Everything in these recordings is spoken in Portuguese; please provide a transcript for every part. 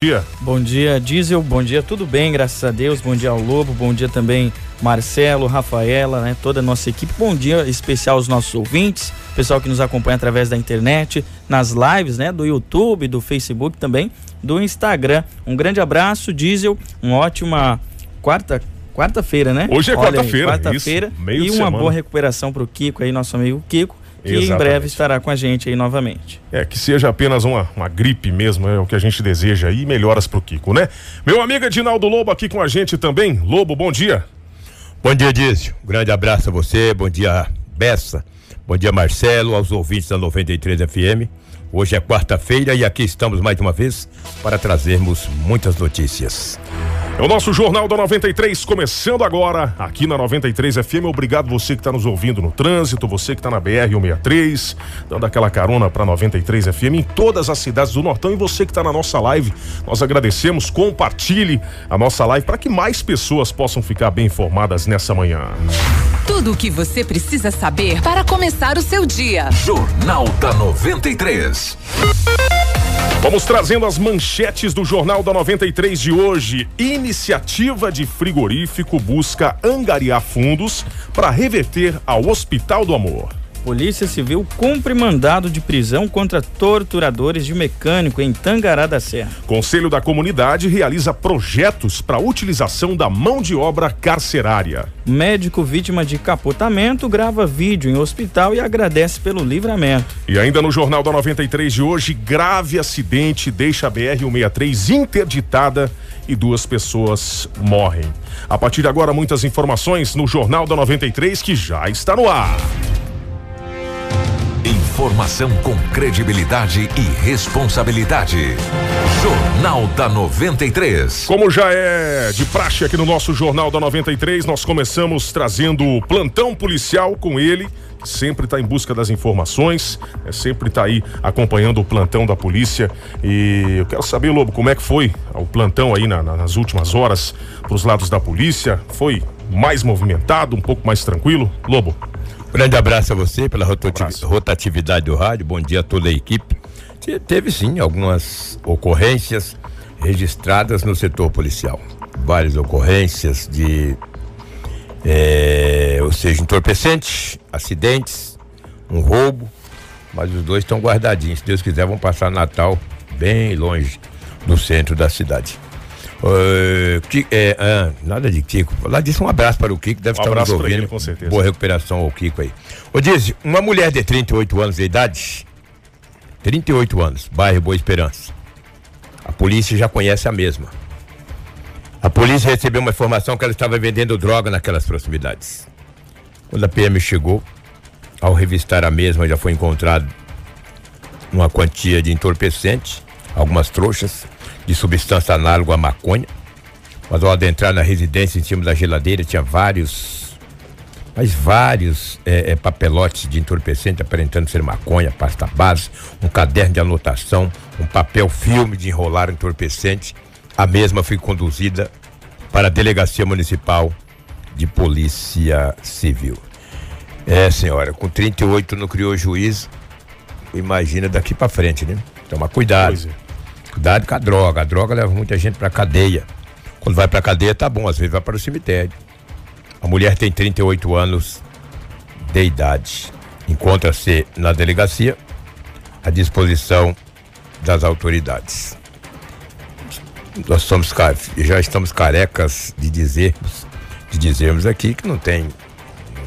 dia. Bom dia, Diesel. Bom dia, tudo bem, graças a Deus. Bom dia ao Lobo. Bom dia também, Marcelo, Rafaela, né? Toda a nossa equipe. Bom dia especial aos nossos ouvintes, pessoal que nos acompanha através da internet, nas lives, né? Do YouTube, do Facebook também, do Instagram. Um grande abraço, Diesel. Uma ótima quarta. Quarta-feira, né? Hoje é quarta-feira. Quarta-feira. E uma semana. boa recuperação para o Kiko aí, nosso amigo Kiko que Exatamente. em breve estará com a gente aí novamente. É, que seja apenas uma, uma gripe mesmo, é o que a gente deseja aí, melhoras pro Kiko, né? Meu amigo Edinaldo Lobo aqui com a gente também. Lobo, bom dia. Bom dia, Dízio. Grande abraço a você, bom dia, Bessa. Bom dia, Marcelo, aos ouvintes da 93 FM. Hoje é quarta-feira e aqui estamos mais uma vez para trazermos muitas notícias. É o nosso Jornal da 93 começando agora aqui na 93 FM. Obrigado você que está nos ouvindo no trânsito, você que está na BR 163, dando aquela carona para 93 FM em todas as cidades do Nortão e você que está na nossa live. Nós agradecemos, compartilhe a nossa live para que mais pessoas possam ficar bem informadas nessa manhã. Tudo o que você precisa saber para começar o seu dia. Jornal da 93. Vamos trazendo as manchetes do Jornal da 93 de hoje. Iniciativa de frigorífico busca angariar fundos para reverter ao Hospital do Amor. Polícia Civil cumpre mandado de prisão contra torturadores de mecânico em Tangará da Serra. Conselho da Comunidade realiza projetos para utilização da mão de obra carcerária. Médico vítima de capotamento grava vídeo em hospital e agradece pelo livramento. E ainda no Jornal da 93 de hoje, grave acidente deixa a BR-163 interditada e duas pessoas morrem. A partir de agora, muitas informações no Jornal da 93 que já está no ar. Informação com credibilidade e responsabilidade. Jornal da 93. Como já é de praxe aqui no nosso Jornal da 93, nós começamos trazendo o plantão policial com ele sempre está em busca das informações, é, sempre está aí acompanhando o plantão da polícia. E eu quero saber, Lobo, como é que foi o plantão aí na, na, nas últimas horas para os lados da polícia? Foi mais movimentado, um pouco mais tranquilo? Lobo. Grande abraço a você pela rotatividade, rotatividade do rádio. Bom dia a toda a equipe. Teve sim algumas ocorrências registradas no setor policial. Várias ocorrências de, é, ou seja, entorpecentes, acidentes, um roubo, mas os dois estão guardadinhos. Se Deus quiser, vão passar Natal bem longe do centro da cidade. Uh, é, ah, nada de Kiko. Lá disse um abraço para o Kiko, deve um estar nos ouvindo. Ele, com certeza. Boa recuperação ao Kiko aí. Ô, diz, uma mulher de 38 anos de idade, 38 anos, bairro Boa Esperança. A polícia já conhece a mesma. A polícia recebeu uma informação que ela estava vendendo droga naquelas proximidades. Quando a PM chegou, ao revistar a mesma, já foi encontrado uma quantia de entorpecente, algumas trouxas de substância análoga à maconha. Mas ao adentrar na residência, em cima da geladeira, tinha vários, mas vários é, é, papelotes de entorpecente aparentando ser maconha, pasta base, um caderno de anotação, um papel filme de enrolar entorpecente. A mesma foi conduzida para a Delegacia Municipal de Polícia Civil. É, senhora, com 38 não criou juízo, imagina daqui para frente, né? Toma cuidado. Pois é. Cuidado com a droga. A droga leva muita gente pra cadeia. Quando vai pra cadeia, tá bom, às vezes vai para o cemitério. A mulher tem 38 anos de idade. Encontra-se na delegacia à disposição das autoridades. Nós somos já estamos carecas de dizermos, de dizermos aqui que não tem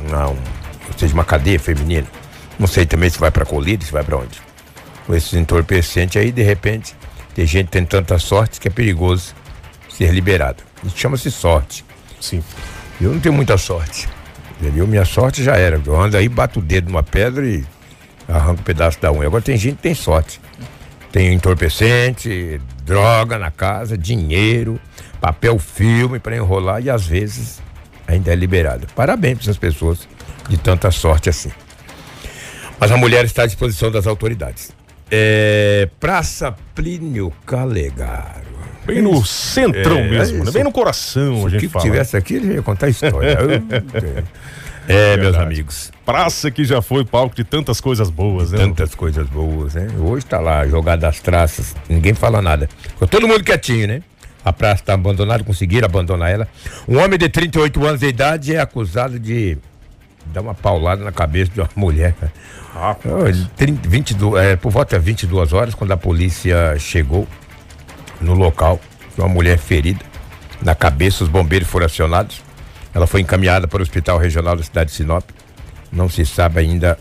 não, ou seja, uma cadeia feminina. Não sei também se vai para colírio, se vai para onde. Com esses entorpecentes aí, de repente, tem gente que tem tanta sorte que é perigoso ser liberado. Isso chama-se sorte. Sim. Eu não tenho muita sorte. Entendeu? Minha sorte já era. Eu ando aí, bato o dedo numa pedra e arranco um pedaço da unha. Agora tem gente que tem sorte. Tem entorpecente, droga na casa, dinheiro, papel filme para enrolar e às vezes ainda é liberado. Parabéns para essas pessoas de tanta sorte assim. Mas a mulher está à disposição das autoridades. É, Praça Plínio Calegaro. Bem no centrão é, mesmo, né? bem no coração se a gente que fala. Se tivesse aqui, ele ia contar a história. É, meus Verdade. amigos. Praça que já foi palco de tantas coisas boas, né? Tantas coisas boas, né? Hoje tá lá, jogado as traças, ninguém fala nada. Ficou todo mundo quietinho, né? A praça está abandonada, conseguiram abandonar ela. Um homem de 38 anos de idade é acusado de dar uma paulada na cabeça de uma mulher. Ah, Oh, ele tem 22, é, por volta de 22 horas, quando a polícia chegou no local, uma mulher ferida na cabeça, os bombeiros foram acionados. Ela foi encaminhada para o Hospital Regional da cidade de Sinop. Não se sabe ainda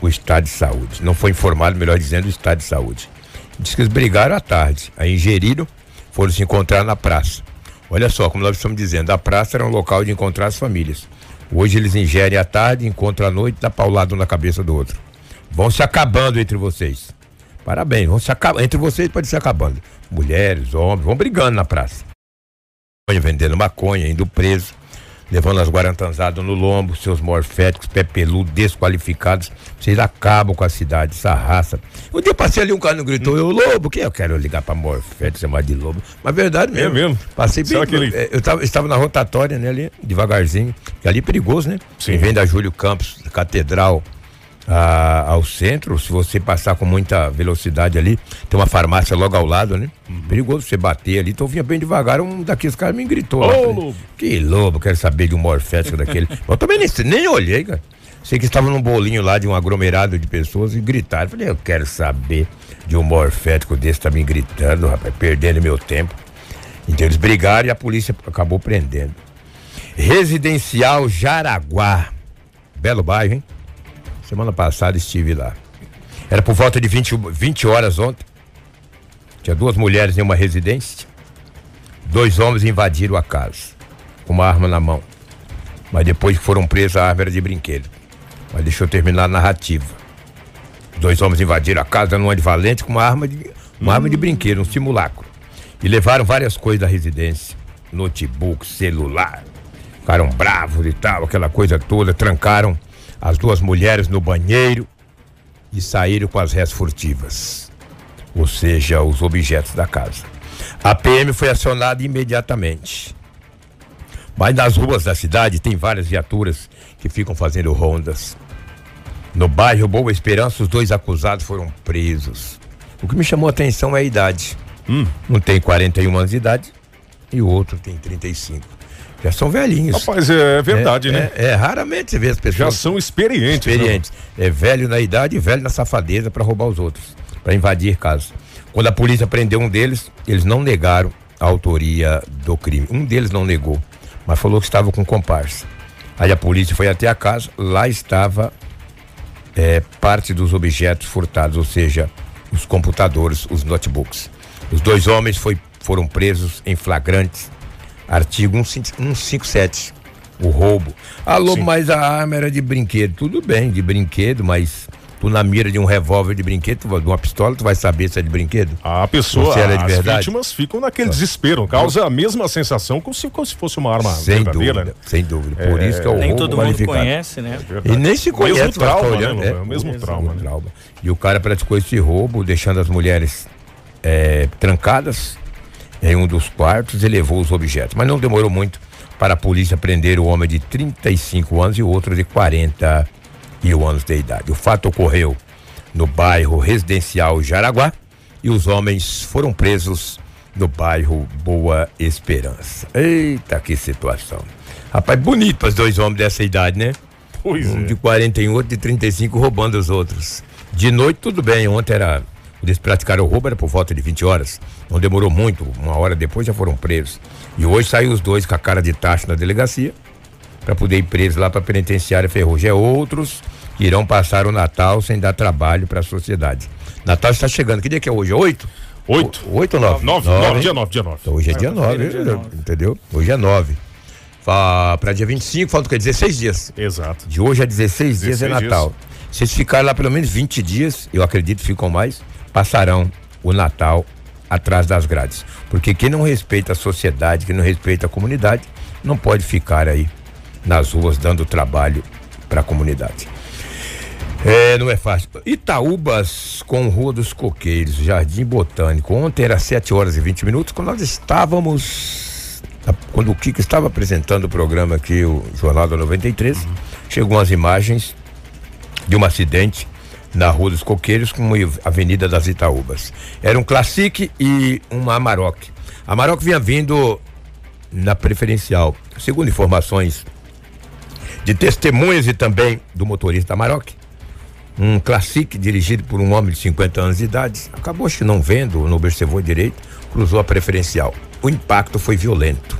o estado de saúde. Não foi informado, melhor dizendo, o estado de saúde. Diz que eles brigaram à tarde, aí ingeriram, foram se encontrar na praça. Olha só, como nós estamos dizendo, a praça era um local de encontrar as famílias. Hoje eles ingerem à tarde, encontram à noite, dá paulado um na cabeça do outro. Vão se acabando entre vocês. Parabéns, vão se acabando. Entre vocês pode se acabando. Mulheres, homens, vão brigando na praça. Vendendo maconha, indo preso, levando as guarantanzadas no lombo, seus morféticos, pé peludo, desqualificados. Vocês acabam com a cidade, essa raça. Um dia eu passei ali, um cara não gritou, eu lobo, que eu quero ligar pra morfético, chamar de lobo. Mas verdade mesmo. É mesmo? Passei bem. É, Eu tava, estava na rotatória, né, ali, devagarzinho. Que ali é perigoso, né? Sim. Quem vem da Júlio Campos, Catedral, a- ao centro, se você passar com muita velocidade ali, tem uma farmácia logo ao lado, né? Uhum. Perigoso você bater ali. Então vinha bem devagar, um daqueles caras me gritou. Ô. Falei, lobo. Que lobo, quero saber de um morfético daquele. eu também nem, nem olhei, cara. Sei que estava num bolinho lá de um aglomerado de pessoas e gritaram. Falei, eu quero saber de um morfético desse, tá me gritando, rapaz, perdendo meu tempo. Então eles brigaram e a polícia acabou prendendo. Residencial Jaraguá. Belo bairro, hein? Semana passada estive lá. Era por volta de 20, 20 horas ontem. Tinha duas mulheres em uma residência. Dois homens invadiram a casa com uma arma na mão. Mas depois que foram presos, a arma era de brinquedo. Mas deixa eu terminar a narrativa. Dois homens invadiram a casa numa de valente com uma arma de, uma arma de brinquedo, um simulacro. E levaram várias coisas da residência: notebook, celular. Ficaram bravos e tal, aquela coisa toda. Trancaram as duas mulheres no banheiro e saíram com as réis furtivas. Ou seja, os objetos da casa. A PM foi acionada imediatamente. Mas nas ruas da cidade tem várias viaturas que ficam fazendo rondas. No bairro Boa Esperança, os dois acusados foram presos. O que me chamou a atenção é a idade. Um tem 41 anos de idade e o outro tem 35. Já são velhinhos. Rapaz, é verdade, é, né? É, é, raramente você vê as Já pessoas são experientes. né? experientes. É velho na idade e velho na safadeza para roubar os outros, para invadir casas. Quando a polícia prendeu um deles, eles não negaram a autoria do crime. Um deles não negou, mas falou que estava com comparsa. Aí a polícia foi até a casa, lá estava é, parte dos objetos furtados, ou seja, os computadores, os notebooks. Os dois homens foi, foram presos em flagrantes, artigo 157, o roubo. Ah, Lobo, Sim. mas a arma era de brinquedo. Tudo bem, de brinquedo, mas tu na mira de um revólver de brinquedo, de uma pistola, tu vai saber se é de brinquedo? A pessoa, Se ela é de as verdade? vítimas ficam naquele desespero, causa a mesma sensação como se, como se fosse uma arma sem verdadeira. dúvida, né? sem dúvida. Por isso que é o Nem roubo todo mundo qualificado. conhece, né? E nem se conhece, mesmo ficar trauma, né, olhando, Lobo? É o mesmo trauma, né? trauma. E o cara praticou esse roubo, deixando as mulheres é, trancadas em um dos quartos e levou os objetos. Mas não demorou muito para a polícia prender o homem de 35 anos e o outro de 41 anos de idade. O fato ocorreu no bairro residencial Jaraguá e os homens foram presos no bairro Boa Esperança. Eita, que situação. Rapaz, bonito para os dois homens dessa idade, né? Pois Um é. de 41, outro de 35 roubando os outros. De noite, tudo bem. Ontem era. Eles praticaram o roubo, era por volta de 20 horas. Não demorou muito. Uma hora depois já foram presos. E hoje saiu os dois com a cara de taxa na delegacia para poder ir presos lá para a penitenciária Ferrugem. É outros que irão passar o Natal sem dar trabalho para a sociedade. Natal está chegando. Que dia que é hoje? Oito? Oito. Oito ou nove? Nove, Nove, nove, dia nove, dia nove. Então hoje é dia 9, dia nove. entendeu? Hoje é 9. Para dia 25, falta o quê? 16 dias. Exato. De hoje a 16, dias é 16 Natal. Se eles ficarem lá pelo menos 20 dias, eu acredito que ficam mais, passarão o Natal atrás das grades. Porque quem não respeita a sociedade, quem não respeita a comunidade, não pode ficar aí nas ruas dando trabalho para a comunidade. É, não é fácil. Itaúbas com Rua dos Coqueiros, Jardim Botânico. Ontem era 7 horas e 20 minutos, quando nós estávamos quando o Kiko estava apresentando o programa aqui, o Jornal da 93, uhum. chegou umas imagens de um acidente na Rua dos Coqueiros com a Avenida das Itaúbas. Era um Classic e uma Amarok. A Amarok vinha vindo na preferencial. Segundo informações de testemunhas e também do motorista Amarok, um Classic dirigido por um homem de 50 anos de idade, acabou que não vendo, não observou direito, cruzou a preferencial. O impacto foi violento.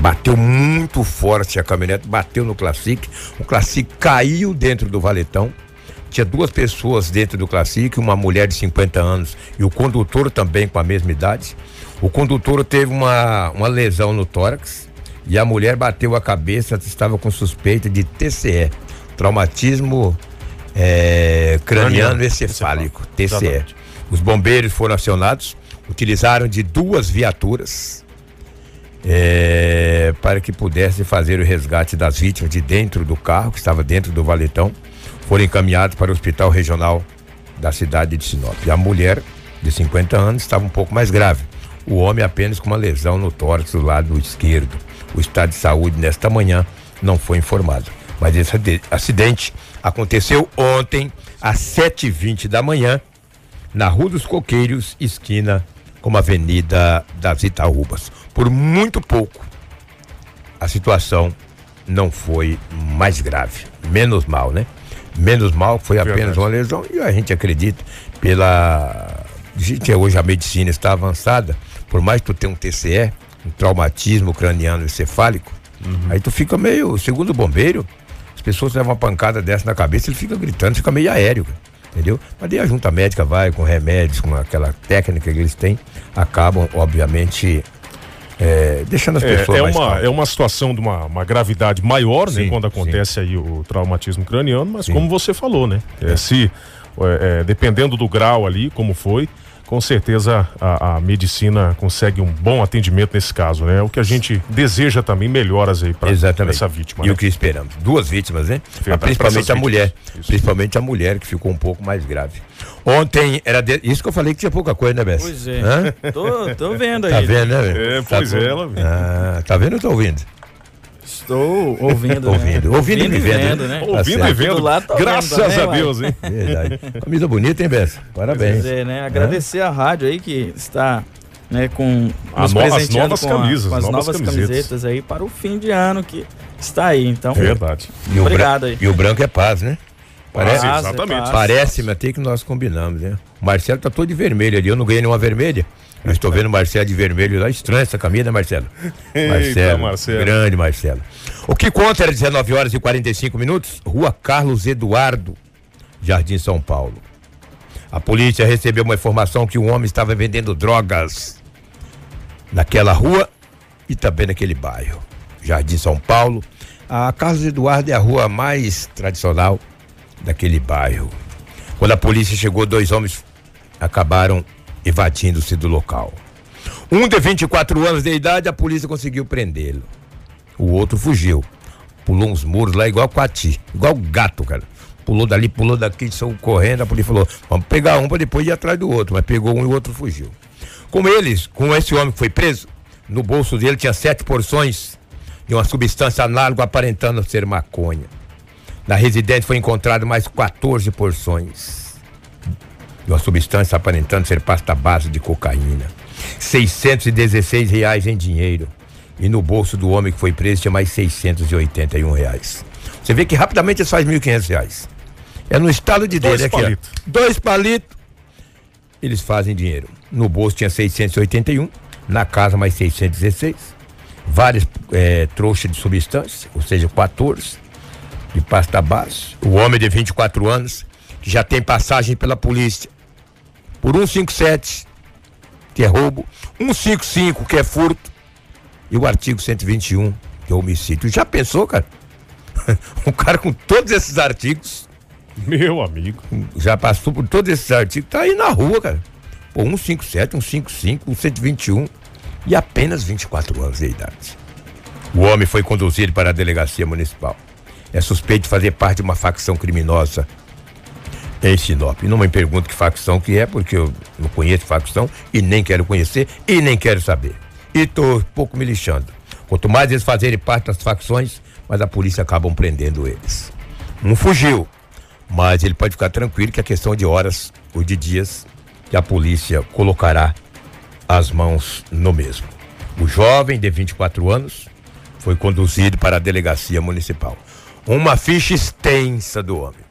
Bateu muito forte a caminhonete, bateu no Classic. O Classic caiu dentro do valetão. Tinha duas pessoas dentro do Classic, uma mulher de 50 anos e o condutor também com a mesma idade. O condutor teve uma, uma lesão no tórax e a mulher bateu a cabeça, estava com suspeita de TCE, traumatismo é, craniano encefálico, TCE. Exatamente. Os bombeiros foram acionados, utilizaram de duas viaturas é, para que pudesse fazer o resgate das vítimas de dentro do carro, que estava dentro do valetão. Foram encaminhados para o hospital regional da cidade de Sinop. E a mulher, de 50 anos, estava um pouco mais grave. O homem apenas com uma lesão no tórax do lado esquerdo. O estado de saúde nesta manhã não foi informado. Mas esse acidente aconteceu ontem às 7h20 da manhã na Rua dos Coqueiros, esquina com a Avenida das Itaúbas. Por muito pouco, a situação não foi mais grave. Menos mal, né? Menos mal, foi apenas uma lesão e a gente acredita pela. Gente, hoje a medicina está avançada, por mais que tu tenha um TCE, um traumatismo craniano encefálico, uhum. aí tu fica meio, segundo o bombeiro, as pessoas levam uma pancada dessa na cabeça, ele fica gritando, fica meio aéreo entendeu? Mas daí a junta médica vai com remédios, com aquela técnica que eles têm, acabam, obviamente, é, deixando as é, pessoas é, mais uma É uma situação de uma, uma gravidade maior, né, sim, né? Quando acontece sim. aí o traumatismo craniano, mas sim. como você falou, né? É, se, é, é, dependendo do grau ali, como foi, com certeza a, a, medicina consegue um bom atendimento nesse caso, né? É o que a gente deseja também melhoras aí para essa vítima. E né? o que esperamos? Duas vítimas, né? Verdade, principalmente a mulher. Isso. Principalmente a mulher que ficou um pouco mais grave. Ontem era de... isso que eu falei que tinha pouca coisa, né, Bess? Pois é. Tô, tô vendo aí. Tá vendo, né? É, pois tá é, ela. Ah, tá vendo ou tô ouvindo? Estou ouvindo. ouvindo, né? ouvindo, ouvindo e vendo. Né? né? Ouvindo tá e vendo. Lado, Graças vendo, a Deus, hein? Verdade. Camisa bonita, hein, Bessa? Parabéns. Pois é, né? Agradecer é? a rádio aí que está né, com as novas com camisas, a, com as novas, novas camisetas aí para o fim de ano que está aí. Então, verdade. E obrigado aí. E o branco é paz, né? Parece, paz, exatamente. Parece-me até que nós combinamos, né? O Marcelo tá todo de vermelho ali, eu não ganhei nenhuma vermelha. Eu estou vendo o Marcelo de vermelho lá, estranho essa camisa, né, Marcelo? Marcelo, Marcelo, grande Marcelo. O que conta era 19 horas e 45 minutos, Rua Carlos Eduardo, Jardim São Paulo. A polícia recebeu uma informação que um homem estava vendendo drogas naquela rua e também naquele bairro. Jardim São Paulo. A Carlos Eduardo é a rua mais tradicional daquele bairro. Quando a polícia chegou, dois homens acabaram evadindo-se do local. Um de 24 anos de idade, a polícia conseguiu prendê-lo. O outro fugiu. Pulou uns muros lá igual Quati, igual gato, cara. Pulou dali, pulou daqui, saiu correndo. A polícia falou: vamos pegar um para depois ir atrás do outro. Mas pegou um e o outro fugiu. Com eles, com esse homem que foi preso, no bolso dele tinha sete porções de uma substância análoga aparentando ser maconha. Na residência foi encontrado mais 14 porções de uma substância aparentando ser pasta base de cocaína. 616 reais em dinheiro. E no bolso do homem que foi preso tinha mais 681 reais. Você vê que rapidamente isso faz 1.500 reais. É no estado de dedo. Dois palitos. Dois palitos. Eles fazem dinheiro. No bolso tinha 681, na casa mais 616. Várias é, trouxas de substância, ou seja, 14 de pasta base. O homem de 24 anos, que já tem passagem pela polícia, por 157, que é roubo, 155, que é furto, e o artigo 121, que é homicídio. Já pensou, cara? um cara com todos esses artigos. Meu amigo. Já passou por todos esses artigos, tá aí na rua, cara. Pô, 157, 155, 121 e apenas 24 anos de idade. O homem foi conduzido para a delegacia municipal. É suspeito de fazer parte de uma facção criminosa em Sinop. Não me pergunto que facção que é, porque eu não conheço facção e nem quero conhecer e nem quero saber. E um pouco me lixando. Quanto mais eles fazerem parte das facções, mais a polícia acabam prendendo eles. Um fugiu, mas ele pode ficar tranquilo que é questão de horas ou de dias que a polícia colocará as mãos no mesmo. O jovem de 24 anos foi conduzido para a delegacia municipal. Uma ficha extensa do homem.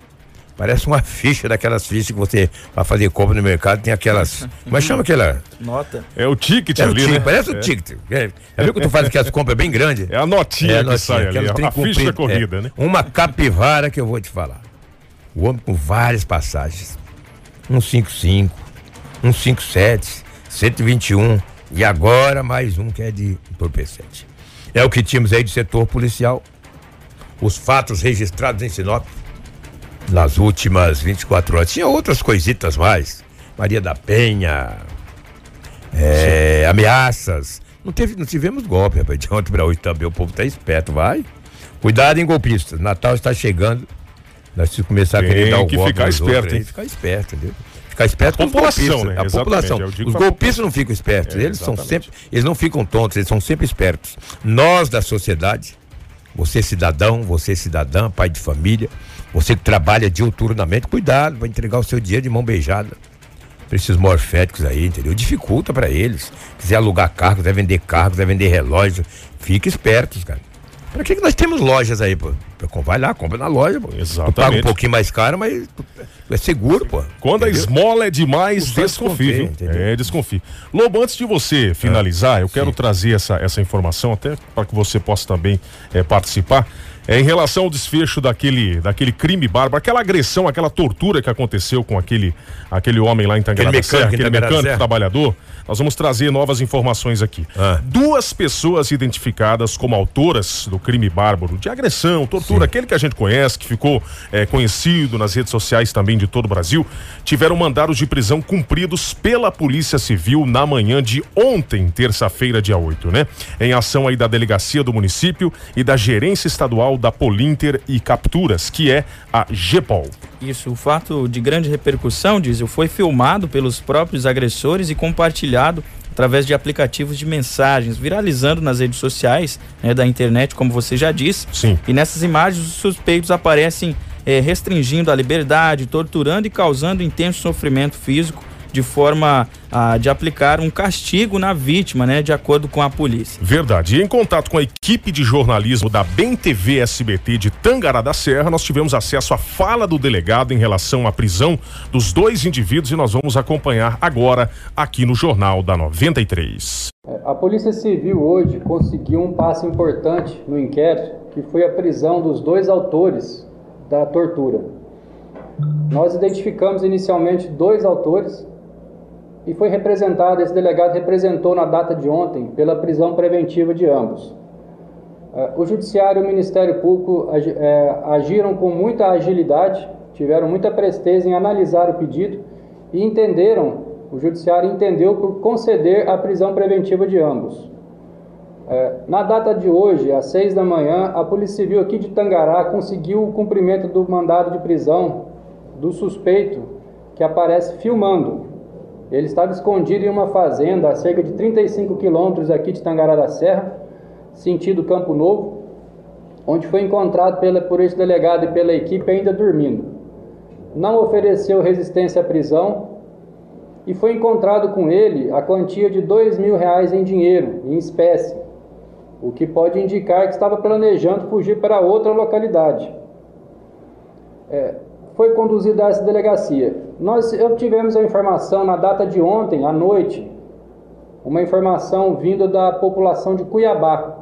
Parece uma ficha daquelas fichas que você vai fazer compra no mercado, tem aquelas. Mas chama aquela. Nota. É o ticket É o ali, ticket, né? parece o É. ticket. É, já viu que tu faz aquelas compras bem grandes? É a notinha a que sai ali, aquelas a, a ficha comprido, corrida, é. né? Uma capivara que eu vou te falar. O homem com várias passagens. 155, 157, 121 e agora mais um que é de entorpecente. É o que tínhamos aí do setor policial. Os fatos registrados em Sinop nas últimas 24 horas. Tinha outras coisitas mais. Maria da Penha, é, ameaças. Não, teve, não tivemos golpe, rapaz. De ontem pra hoje também. O povo tá esperto, vai. Cuidado, hein, golpistas. Natal está chegando. Nós precisamos começar Tem a querer dar o que golpe ficar esperto, outros hein? Ficar esperto, entendeu? Ficar esperto A com os população, golpistas. né? A Exatamente, população. Os golpistas não ficam espertos. É, eles são exatamente. sempre, eles não ficam tontos, eles são sempre espertos. Nós da sociedade, você cidadão, você cidadã, pai de família, você que trabalha diuturnamente, cuidado, vai entregar o seu dia de mão beijada pra esses morféticos aí, entendeu? Dificulta pra eles. Quiser alugar carro, quiser vender carro, quiser vender relógio, fique espertos, cara. Pra que, que nós temos lojas aí, pô? Vai lá, compra na loja, pô. Tu paga Exatamente. um pouquinho mais caro, mas é seguro, pô. Quando a Entendeu? esmola é demais, desconfie, viu? É, desconfie. Lobo, antes de você finalizar, eu quero trazer essa, essa informação até para que você possa também é, participar. É, em relação ao desfecho daquele, daquele crime bárbaro, aquela agressão, aquela tortura que aconteceu com aquele, aquele homem lá em Tangará Aquele Serra, mecânico em aquele mecânico Serra. trabalhador, nós vamos trazer novas informações aqui. Ah. Duas pessoas identificadas como autoras do crime bárbaro, de agressão, tortura, aquele que a gente conhece, que ficou é, conhecido nas redes sociais também de todo o Brasil, tiveram mandados de prisão cumpridos pela Polícia Civil na manhã de ontem, terça-feira, dia 8, né? Em ação aí da delegacia do município e da gerência estadual da Polinter e Capturas, que é a GEPOL. Isso, o fato de grande repercussão, Diesel, foi filmado pelos próprios agressores e compartilhado através de aplicativos de mensagens, viralizando nas redes sociais né, da internet, como você já disse. Sim. E nessas imagens, os suspeitos aparecem eh, restringindo a liberdade, torturando e causando intenso sofrimento físico de forma a, de aplicar um castigo na vítima, né, de acordo com a polícia. Verdade. E em contato com a equipe de jornalismo da Bem TV SBT de Tangará da Serra, nós tivemos acesso à fala do delegado em relação à prisão dos dois indivíduos e nós vamos acompanhar agora aqui no Jornal da 93. A Polícia Civil hoje conseguiu um passo importante no inquérito, que foi a prisão dos dois autores da tortura. Nós identificamos inicialmente dois autores e foi representado, esse delegado representou na data de ontem pela prisão preventiva de ambos. Eh, O Judiciário e o Ministério Público eh, agiram com muita agilidade, tiveram muita presteza em analisar o pedido e entenderam, o Judiciário entendeu por conceder a prisão preventiva de ambos. É, na data de hoje, às seis da manhã, a Polícia Civil aqui de Tangará conseguiu o cumprimento do mandado de prisão do suspeito que aparece filmando. Ele estava escondido em uma fazenda a cerca de 35 quilômetros aqui de Tangará da Serra, sentido Campo Novo, onde foi encontrado pela, por esse delegado e pela equipe ainda dormindo. Não ofereceu resistência à prisão, e foi encontrado com ele a quantia de dois mil reais em dinheiro, em espécie, o que pode indicar que estava planejando fugir para outra localidade. É, foi conduzido a essa delegacia. Nós obtivemos a informação na data de ontem, à noite, uma informação vinda da população de Cuiabá,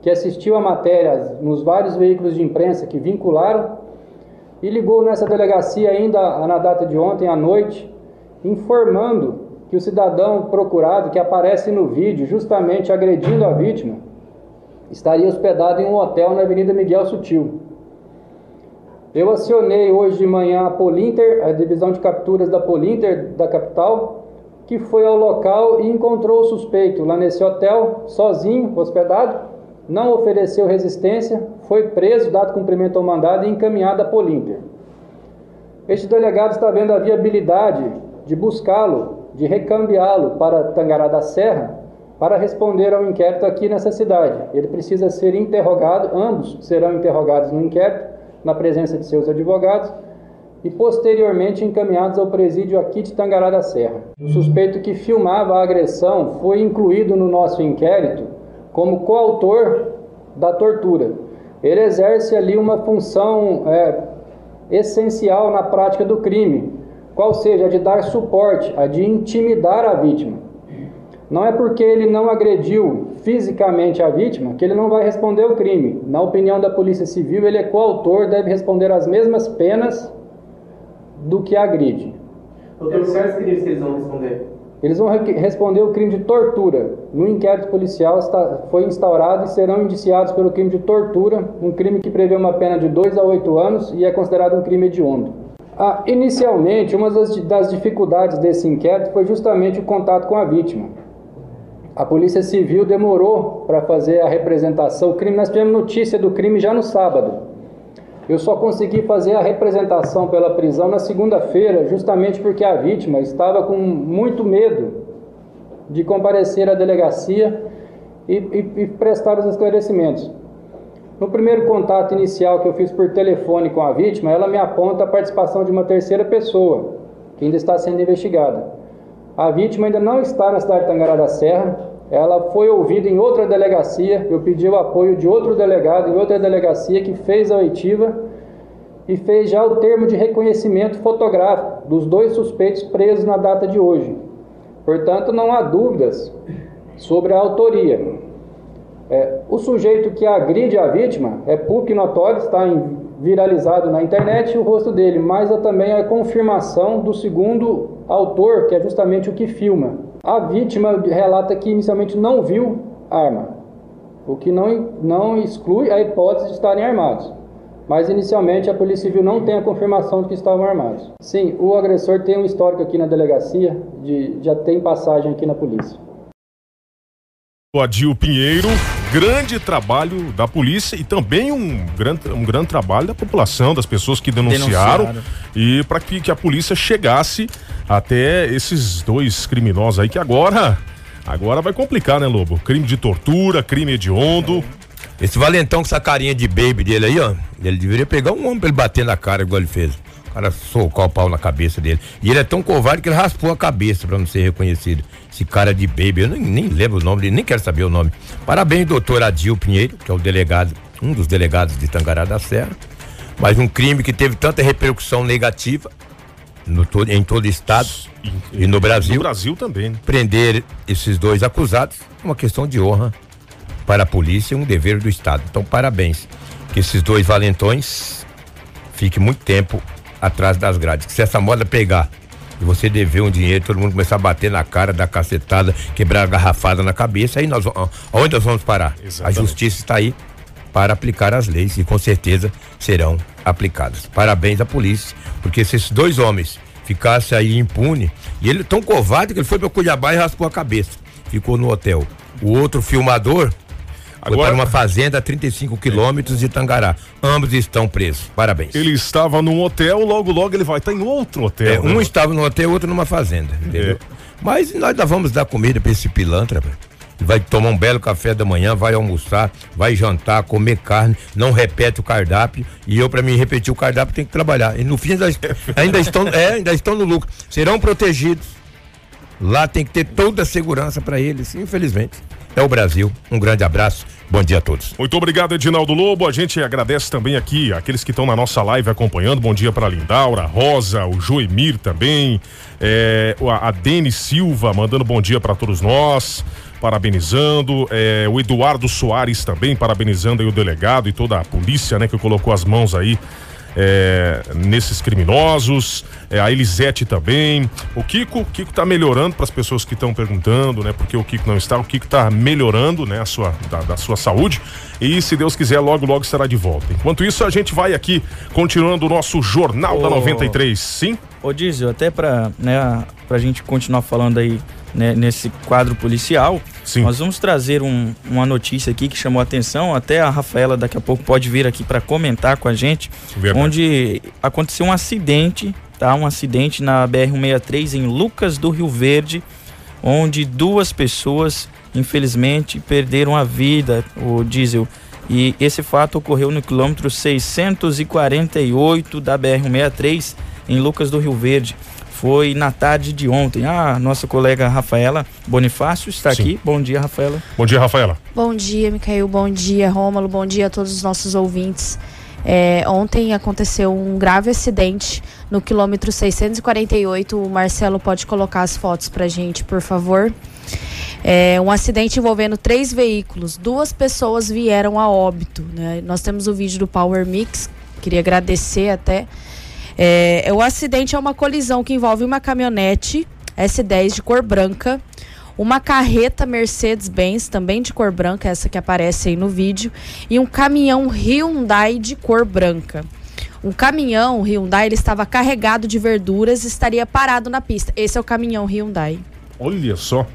que assistiu a matéria nos vários veículos de imprensa que vincularam e ligou nessa delegacia ainda na data de ontem à noite, informando que o cidadão procurado que aparece no vídeo, justamente agredindo a vítima, estaria hospedado em um hotel na Avenida Miguel Sutil. Eu acionei hoje de manhã a Polinter, a divisão de capturas da Polinter da capital, que foi ao local e encontrou o suspeito lá nesse hotel, sozinho, hospedado, não ofereceu resistência, foi preso, dado cumprimento ao mandado e encaminhado à Polinter. Este delegado está vendo a viabilidade de buscá-lo, de recambiá-lo para Tangará da Serra, para responder ao inquérito aqui nessa cidade. Ele precisa ser interrogado, ambos serão interrogados no inquérito, na presença de seus advogados, e posteriormente encaminhados ao presídio aqui de Tangará da Serra. O suspeito que filmava a agressão foi incluído no nosso inquérito como coautor da tortura. Ele exerce ali uma função é, essencial na prática do crime, qual seja a de dar suporte, a de intimidar a vítima. Não é porque ele não agrediu fisicamente a vítima que ele não vai responder o crime. Na opinião da Polícia Civil, ele é coautor, deve responder as mesmas penas do que agride. Doutor, quais crimes que eles vão responder? Eles vão responder o crime de tortura. No inquérito policial está, foi instaurado e serão indiciados pelo crime de tortura, um crime que prevê uma pena de 2 a 8 anos e é considerado um crime hediondo. Ah, inicialmente, uma das, das dificuldades desse inquérito foi justamente o contato com a vítima. A Polícia Civil demorou para fazer a representação. O crime, nós tivemos notícia do crime já no sábado. Eu só consegui fazer a representação pela prisão na segunda-feira, justamente porque a vítima estava com muito medo de comparecer à delegacia e, e, e prestar os esclarecimentos. No primeiro contato inicial que eu fiz por telefone com a vítima, ela me aponta a participação de uma terceira pessoa, que ainda está sendo investigada. A vítima ainda não está na cidade de Tangará da Serra. Ela foi ouvida em outra delegacia. Eu pedi o apoio de outro delegado em outra delegacia que fez a oitiva e fez já o termo de reconhecimento fotográfico dos dois suspeitos presos na data de hoje. Portanto, não há dúvidas sobre a autoria. É, o sujeito que agride a vítima é público notório, está em, viralizado na internet o rosto dele, mas há também a confirmação do segundo autor, que é justamente o que filma. A vítima relata que inicialmente não viu arma, o que não, não exclui a hipótese de estarem armados. Mas inicialmente a Polícia Civil não tem a confirmação de que estavam armados. Sim, o agressor tem um histórico aqui na delegacia, de, já tem passagem aqui na polícia. O Adil Pinheiro, grande trabalho da polícia e também um grande, um grande trabalho da população, das pessoas que denunciaram, denunciaram. e para que, que a polícia chegasse até esses dois criminosos aí que agora agora vai complicar, né, Lobo? Crime de tortura, crime hediondo. Esse valentão com essa carinha de baby dele aí, ó, ele deveria pegar um homem pra ele bater na cara igual ele fez. O cara socou o pau na cabeça dele. E ele é tão covarde que ele raspou a cabeça para não ser reconhecido. Esse cara de baby, eu nem, nem lembro o nome dele, nem quero saber o nome. Parabéns, doutor Adil Pinheiro, que é o delegado, um dos delegados de Tangará da Serra. Mas um crime que teve tanta repercussão negativa no, em todo o estado e, e no Brasil. No Brasil também. Né? Prender esses dois acusados é uma questão de honra para a polícia e um dever do Estado. Então, parabéns. Que esses dois valentões fiquem muito tempo atrás das grades. Que se essa moda pegar e você dever um dinheiro, todo mundo começar a bater na cara, dar cacetada, quebrar a garrafada na cabeça, aí nós aonde nós vamos parar? Exatamente. A justiça está aí para aplicar as leis e com certeza serão aplicadas. Parabéns à polícia, porque se esses dois homens ficassem aí impune, e ele tão covarde que ele foi para Cuiabá e raspou a cabeça, ficou no hotel. O outro filmador Agora... Foi para uma fazenda a 35 quilômetros de Tangará. Ambos estão presos. Parabéns. Ele estava num hotel, logo, logo ele vai estar em outro hotel. É, né? Um estava no hotel, outro numa fazenda. Entendeu? É. Mas nós vamos dar comida para esse pilantra, vai tomar um belo café da manhã, vai almoçar, vai jantar, comer carne, não repete o cardápio. E eu, para mim, repetir o cardápio, tem que trabalhar. E no fim ainda, ainda estão, é, ainda estão no lucro. Serão protegidos. Lá tem que ter toda a segurança para eles, infelizmente. É o Brasil. Um grande abraço. Bom dia a todos. Muito obrigado, Edinaldo Lobo. A gente agradece também aqui aqueles que estão na nossa live acompanhando. Bom dia para Lindaura, Rosa, o Joemir também, é, a Denis Silva mandando bom dia para todos nós, parabenizando. É, o Eduardo Soares também parabenizando aí o delegado e toda a polícia, né, que colocou as mãos aí é, nesses criminosos, é, a Elisete também. O Kiko, o Kiko tá melhorando para as pessoas que estão perguntando, né? Porque o Kiko não está, o Kiko tá melhorando, né? A sua, da, da, sua saúde e se Deus quiser, logo, logo estará de volta. Enquanto isso, a gente vai aqui continuando o nosso Jornal da 93, sim? Ô Diesel, até para né, a gente continuar falando aí né, nesse quadro policial, Sim. nós vamos trazer um, uma notícia aqui que chamou a atenção. Até a Rafaela daqui a pouco pode vir aqui para comentar com a gente, Verdade. onde aconteceu um acidente, tá? Um acidente na BR-163 em Lucas do Rio Verde, onde duas pessoas, infelizmente, perderam a vida, o diesel. E esse fato ocorreu no quilômetro 648 da BR-163, em Lucas do Rio Verde. Foi na tarde de ontem. A nossa colega Rafaela Bonifácio está Sim. aqui. Bom dia, Rafaela. Bom dia, Rafaela. Bom dia, Micael. Bom dia, Rômulo. Bom dia a todos os nossos ouvintes. É, ontem aconteceu um grave acidente no quilômetro 648. O Marcelo pode colocar as fotos pra gente, por favor. É, um acidente envolvendo três veículos. Duas pessoas vieram a óbito. né? Nós temos o vídeo do Power Mix. Queria agradecer até. É, o acidente é uma colisão que envolve uma caminhonete S10 de cor branca, uma carreta Mercedes-Benz, também de cor branca, essa que aparece aí no vídeo, e um caminhão Hyundai de cor branca. Um caminhão Hyundai, ele estava carregado de verduras e estaria parado na pista. Esse é o caminhão Hyundai. Olha só.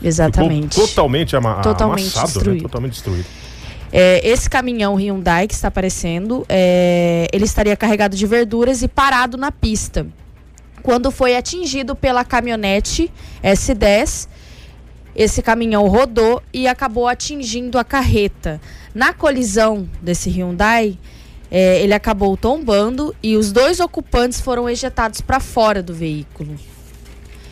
Exatamente. Ficou totalmente, ama Totalmente amassado, né? Totalmente destruído. É, esse caminhão Hyundai que está aparecendo, é, ele estaria carregado de verduras e parado na pista. Quando foi atingido pela caminhonete S10, esse caminhão rodou e acabou atingindo a carreta. Na colisão desse Hyundai, é, ele acabou tombando e os dois ocupantes foram ejetados para fora do veículo.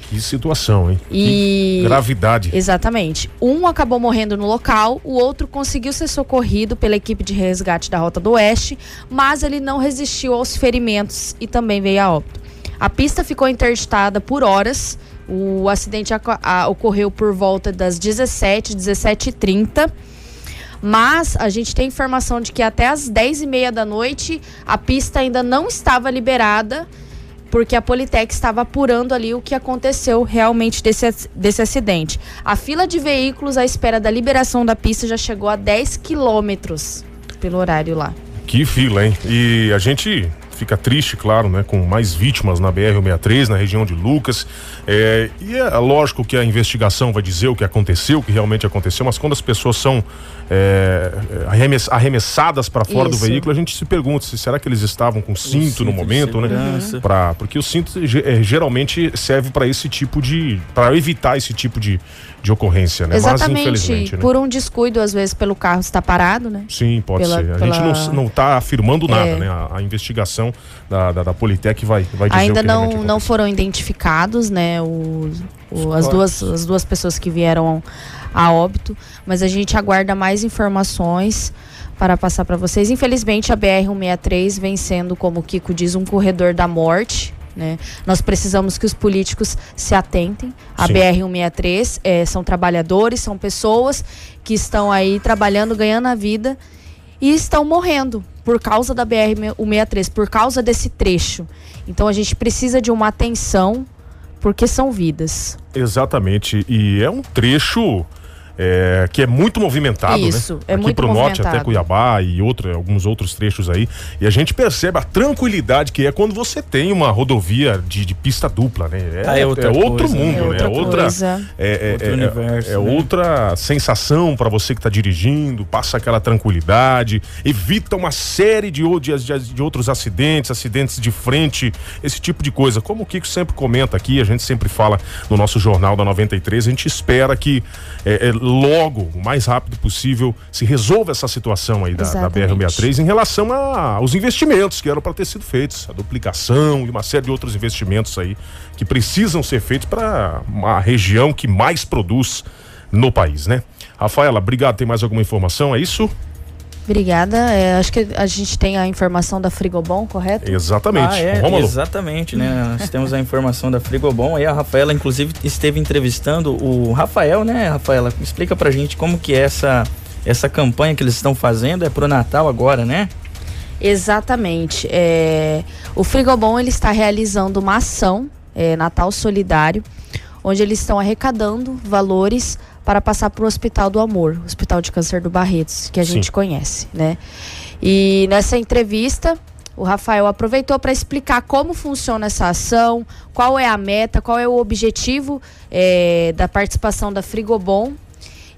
Que situação, hein? E- Que gravidade. Exatamente. Um acabou morrendo no local, o outro conseguiu ser socorrido pela equipe de resgate da Rota do Oeste, mas ele não resistiu aos ferimentos e também veio a óbito. A pista ficou interditada por horas. O acidente ocorreu por volta das 17, 17h30. Mas a gente tem informação de que até as 10h30 da noite a pista ainda não estava liberada porque a Politec estava apurando ali o que aconteceu realmente desse, desse acidente. A fila de veículos à espera da liberação da pista já chegou a 10 quilômetros pelo horário lá. Que fila, hein? E a gente fica triste, claro, né? Com mais vítimas na BR-163, na região de Lucas. É, e é lógico que a investigação vai dizer o que aconteceu, o que realmente aconteceu, mas quando as pessoas são é, arremess- arremessadas para fora do Isso. veículo, a gente se pergunta se será que eles estavam com cinto, cinto no momento, né? Pra, porque o cinto é, geralmente serve para esse tipo de. para evitar esse tipo de, de ocorrência, né? Mas Exatamente. infelizmente, né? Por um descuido, às vezes, pelo carro estar parado, né? Sim, pode pela- ser. A pela- gente não, não tá afirmando nada, É. né? A, a investigação da, da, da Politec vai, vai dizer Ainda o que não, não foram identificados, né, o, o- as, duas, as duas pessoas que vieram a óbito, mas a gente aguarda mais informações para passar para vocês. Infelizmente, a BR-163 vem sendo, como o Kiko diz, um corredor da morte. Né? Nós precisamos que os políticos se atentem. A Sim. BR-163 eh, são trabalhadores, são pessoas que estão aí trabalhando, ganhando a vida e estão morrendo por causa da BR-163, por causa desse trecho. Então a gente precisa de uma atenção, porque são vidas. Exatamente. E é um trecho é, que é muito movimentado, Isso, né? é Aqui muito pro norte, até. Cuiabá e outro, alguns outros trechos aí. E a gente percebe a tranquilidade que é quando você tem uma rodovia de, de pista dupla, né? É, Ah, é outra outro coisa, né? mundo, É né? outra É outra, coisa. é, Outro universo, né? outra sensação para você que está dirigindo, passa aquela tranquilidade, evita uma série de, de, de outros acidentes, acidentes de frente, esse tipo de coisa. Como o Kiko sempre comenta aqui, a gente sempre fala no nosso jornal da 93, a gente espera que é, é, logo, o mais rápido possível, se resolva essa situação aí da, da Exatamente. BR-63 em relação a- aos investimentos que eram para ter sido feitos, a duplicação e uma série de outros investimentos aí que precisam ser feitos para uma região que mais produz no país, né? Rafaela, obrigado. Tem mais alguma informação? É isso? Obrigada. É, acho que a gente tem a informação da Frigobon, correto? Exatamente. Ah, é, Rômulo. exatamente, né? Nós temos a informação da Frigobon. Aí a Rafaela, inclusive, esteve entrevistando o Rafael, né, Rafaela? Explica pra gente como que é essa, essa campanha que eles estão fazendo. É pro Natal agora, né? Exatamente. É, o Frigobon ele está realizando uma ação é, Natal Solidário, onde eles estão arrecadando valores para passar para o Hospital do Amor, Hospital de Câncer do Barretos, que a Sim. gente conhece, né? E nessa entrevista, o Rafael aproveitou para explicar como funciona essa ação, qual é a meta, qual é o objetivo é, da participação da Frigobon.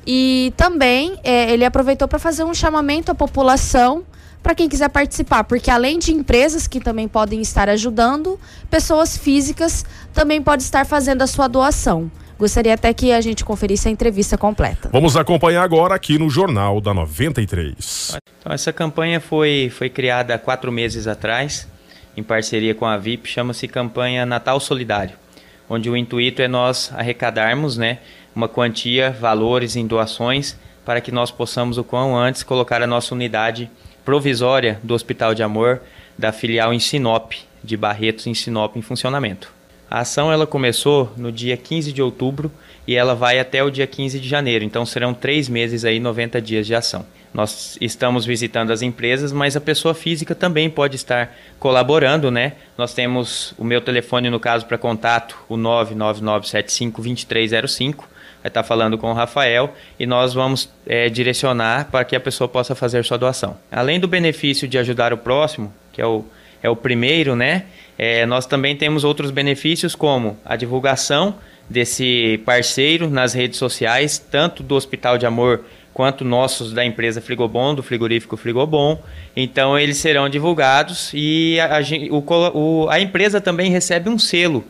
E também é, ele aproveitou para fazer um chamamento à população para quem quiser participar, porque além de empresas que também podem estar ajudando, pessoas físicas também podem estar fazendo a sua doação. Gostaria até que a gente conferisse a entrevista completa. Vamos acompanhar agora aqui no Jornal da 93. Então, essa campanha foi, foi criada há quatro meses atrás, em parceria com a VIP, chama-se Campanha Natal Solidário, onde o intuito é nós arrecadarmos né, uma quantia, valores em doações, para que nós possamos, o quão antes, colocar a nossa unidade provisória do Hospital de Amor da filial em Sinop, de Barretos em Sinop, em funcionamento. A ação ela começou no dia 15 de outubro e ela vai até o dia 15 de janeiro, então serão três meses aí, 90 dias de ação. Nós estamos visitando as empresas, mas a pessoa física também pode estar colaborando, né? Nós temos o meu telefone, no caso, para contato, o 999752305. Vai estar falando com o Rafael e nós vamos é, direcionar para que a pessoa possa fazer sua doação. Além do benefício de ajudar o próximo, que é o, é o primeiro, né? É, nós também temos outros benefícios, como a divulgação desse parceiro nas redes sociais, tanto do Hospital de Amor quanto nossos da empresa Frigobon, do frigorífico Frigobon. Então, eles serão divulgados e a, a, a empresa também recebe um selo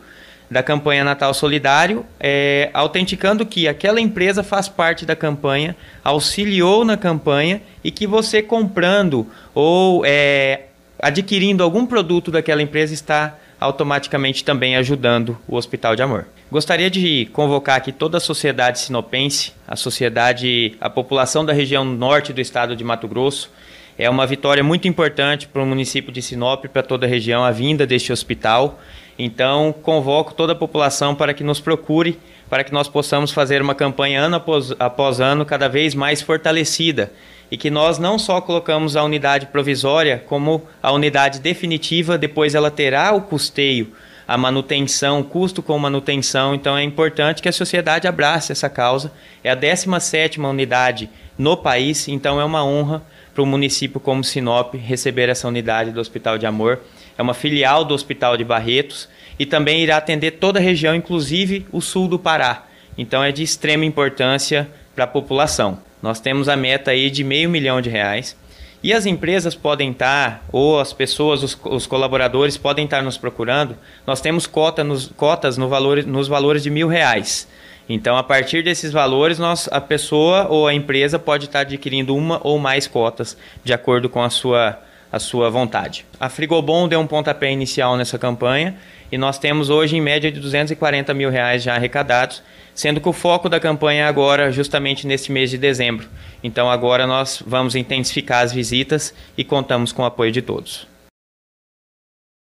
da campanha Natal Solidário, é, autenticando que aquela empresa faz parte da campanha, auxiliou na campanha e que você comprando ou é, adquirindo algum produto daquela empresa está automaticamente também ajudando o Hospital de Amor. Gostaria de convocar aqui toda a sociedade sinopense, a sociedade, a população da região norte do estado de Mato Grosso. É uma vitória muito importante para o município de Sinop, para toda a região, a vinda deste hospital. Então, convoco toda a população para que nos procure, para que nós possamos fazer uma campanha ano após, após ano cada vez mais fortalecida e que nós não só colocamos a unidade provisória como a unidade definitiva, depois ela terá o custeio, a manutenção, custo com manutenção, então é importante que a sociedade abrace essa causa. É a 17ª unidade no país, então é uma honra para o município como Sinop receber essa unidade do Hospital de Amor. É uma filial do Hospital de Barretos e também irá atender toda a região, inclusive o sul do Pará. Então é de extrema importância para a população. Nós temos a meta aí de meio milhão de reais. E as empresas podem estar, ou as pessoas, os, os colaboradores podem estar nos procurando. Nós temos cota nos, cotas no valor, nos valores de mil reais. Então, a partir desses valores, nós, a pessoa ou a empresa pode estar adquirindo uma ou mais cotas, de acordo com a sua, a sua vontade. A Frigobon deu um pontapé inicial nessa campanha e nós temos hoje em média de 240 mil reais já arrecadados sendo que o foco da campanha é agora justamente nesse mês de dezembro. Então agora nós vamos intensificar as visitas e contamos com o apoio de todos.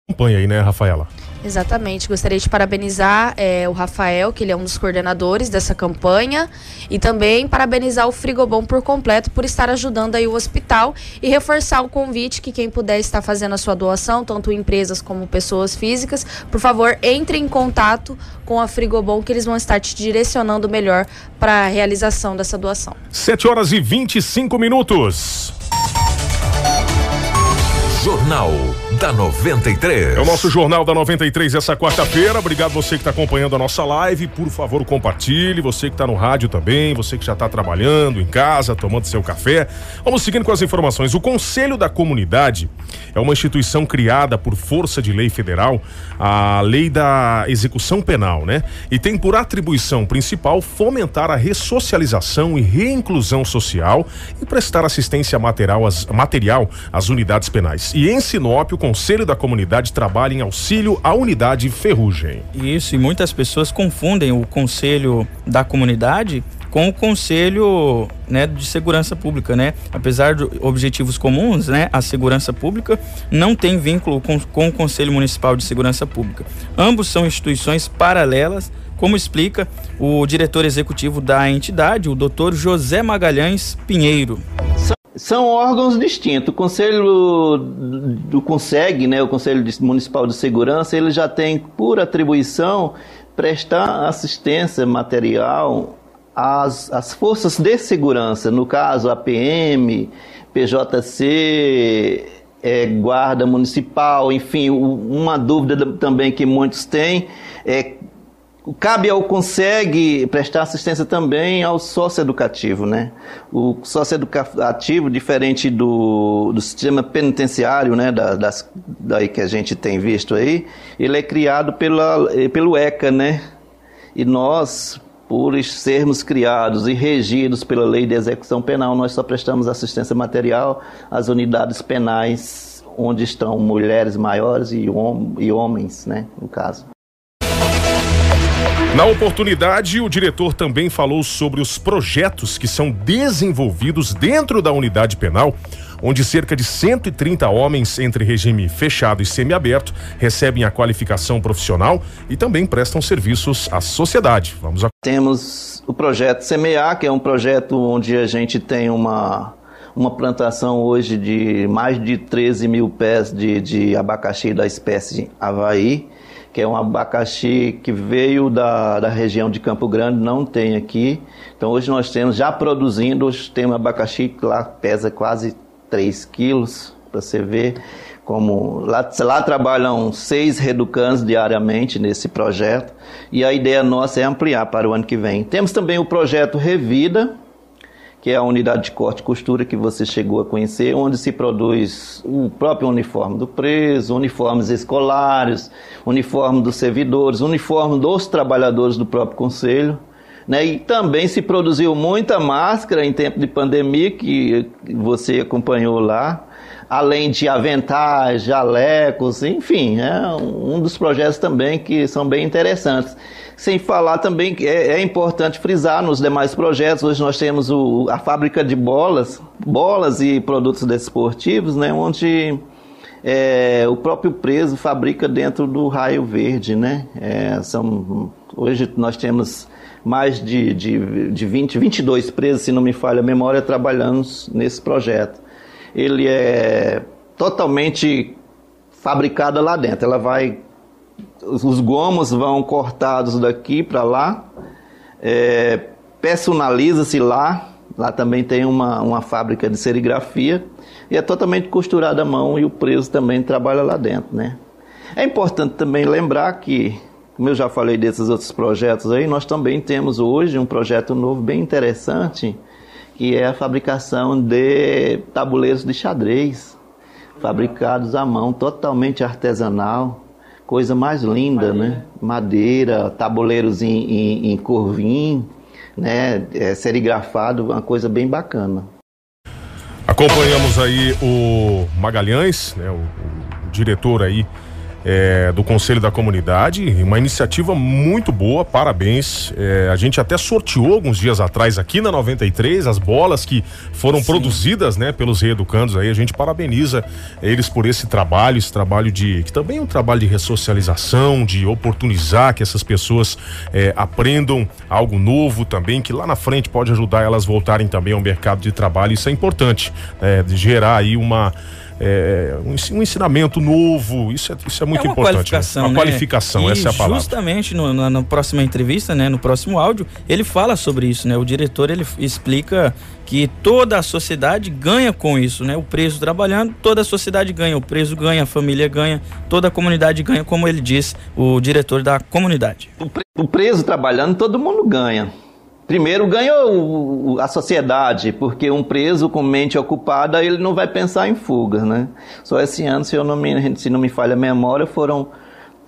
Campanha aí, né, Rafaela? Exatamente. Gostaria de parabenizar é, o Rafael, que ele é um dos coordenadores dessa campanha, e também parabenizar o Frigobom por completo por estar ajudando aí o hospital e reforçar o convite que quem puder estar fazendo a sua doação, tanto empresas como pessoas físicas, por favor, entre em contato com a Frigobom que eles vão estar te direcionando melhor para a realização dessa doação. 7 horas e 25 minutos. Jornal da 93. É o nosso Jornal da 93 essa quarta-feira. Obrigado você que está acompanhando a nossa live. Por favor, compartilhe. Você que está no rádio também, você que já está trabalhando em casa, tomando seu café. Vamos seguindo com as informações. O Conselho da Comunidade é uma instituição criada por força de lei federal, a lei da execução penal, né? E tem por atribuição principal fomentar a ressocialização e reinclusão social e prestar assistência material às, material às unidades penais. E em Sinop, o Conselho da Comunidade trabalha em auxílio à unidade Ferrugem. Isso, e muitas pessoas confundem o Conselho da Comunidade com o Conselho né, de Segurança Pública, né? Apesar de objetivos comuns, né, a segurança pública não tem vínculo com, com o Conselho Municipal de Segurança Pública. Ambos são instituições paralelas, como explica o diretor executivo da entidade, o doutor José Magalhães Pinheiro são órgãos distintos. O Conselho do CONSEG, né, o Conselho Municipal de Segurança, ele já tem por atribuição prestar assistência material às, às forças de segurança, no caso a PM, PJC, é, Guarda Municipal, enfim, uma dúvida também que muitos têm é Cabe ao consegue prestar assistência também ao socioeducativo, né? O socioeducativo, diferente do, do sistema penitenciário, né, da, das, daí que a gente tem visto aí, ele é criado pela, pelo ECA, né? E nós, por sermos criados e regidos pela lei de execução penal, nós só prestamos assistência material às unidades penais onde estão mulheres maiores e, hom e homens, né, no caso. Na oportunidade, o diretor também falou sobre os projetos que são desenvolvidos dentro da unidade penal, onde cerca de 130 homens entre regime fechado e semiaberto recebem a qualificação profissional e também prestam serviços à sociedade. Vamos a... Temos o projeto Semear, que é um projeto onde a gente tem uma uma plantação hoje de mais de 13 mil pés de, de abacaxi da espécie Havaí que é um abacaxi que veio da, da região de Campo Grande, não tem aqui. Então hoje nós temos, já produzindo, hoje tem um abacaxi que lá pesa quase 3 quilos, para você ver como lá, lá trabalham seis reducans diariamente nesse projeto e a ideia nossa é ampliar para o ano que vem. Temos também o projeto Revida, que é a unidade de corte e costura que você chegou a conhecer, onde se produz o próprio uniforme do preso, uniformes escolares, uniforme dos servidores, uniforme dos trabalhadores do próprio conselho. Né? E também se produziu muita máscara em tempo de pandemia, que você acompanhou lá, além de aventais, jalecos, enfim, é um dos projetos também que são bem interessantes. Sem falar também que é, é, importante frisar nos demais projetos, hoje nós temos o, a fábrica de bolas, bolas e produtos desportivos, né, onde é, o próprio preso fabrica dentro do raio verde, né? É, são, hoje nós temos mais de, de, de 20, 22 presos, se não me falha a memória, trabalhando nesse projeto. Ele é totalmente fabricado lá dentro. Ela vai os gomos vão cortados daqui para lá, é, personaliza-se lá, lá também tem uma, uma fábrica de serigrafia, e é totalmente costurada à mão e o preso também trabalha lá dentro, né? É importante também lembrar que, como eu já falei desses outros projetos aí, nós também temos hoje um projeto novo bem interessante, que é a fabricação de tabuleiros de xadrez, fabricados à mão, totalmente artesanal, coisa mais linda, Madeira. né? Madeira, tabuleiros em, em, em corvim, né? É, serigrafado, uma coisa bem bacana. Acompanhamos aí o Magalhães, né? O, o diretor aí é, do Conselho da Comunidade, uma iniciativa muito boa, parabéns. É, a gente até sorteou alguns dias atrás aqui na 93 as bolas que foram Sim. produzidas, né, pelos reeducandos aí. A gente parabeniza eles por esse trabalho, esse trabalho de que também é um trabalho de ressocialização, de oportunizar que essas pessoas é, aprendam algo novo também, que lá na frente pode ajudar elas voltarem também ao mercado de trabalho. Isso é importante, é, de gerar aí uma é, um ensinamento novo, isso é, isso é muito é uma importante. Né? Qualificação, né? Uma qualificação, e essa é a palavra. Justamente no, na, na, próxima entrevista, né, no próximo áudio, ele fala sobre isso, né? O diretor ele explica que toda a sociedade ganha com isso, né? O preso trabalhando, toda a sociedade ganha, o preso ganha, a família ganha, toda a comunidade ganha, como ele diz, o diretor da comunidade. O preso trabalhando, todo mundo ganha. Primeiro ganhou a sociedade, porque um preso com mente ocupada, ele não vai pensar em fuga, né? Só esse ano, se, eu não me, se não me falha a memória, foram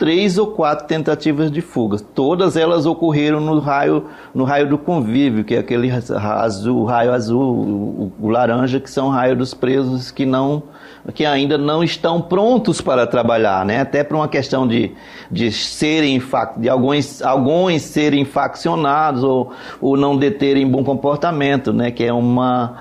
três ou quatro tentativas de fuga. Todas elas ocorreram no raio, no raio do convívio, que é aquele azul, raio azul, o, laranja, que são raios dos presos que não que ainda não estão prontos para trabalhar, né? Até por uma questão de, de serem de alguns, alguns serem faccionados ou, ou não deterem bom comportamento, né? Que é uma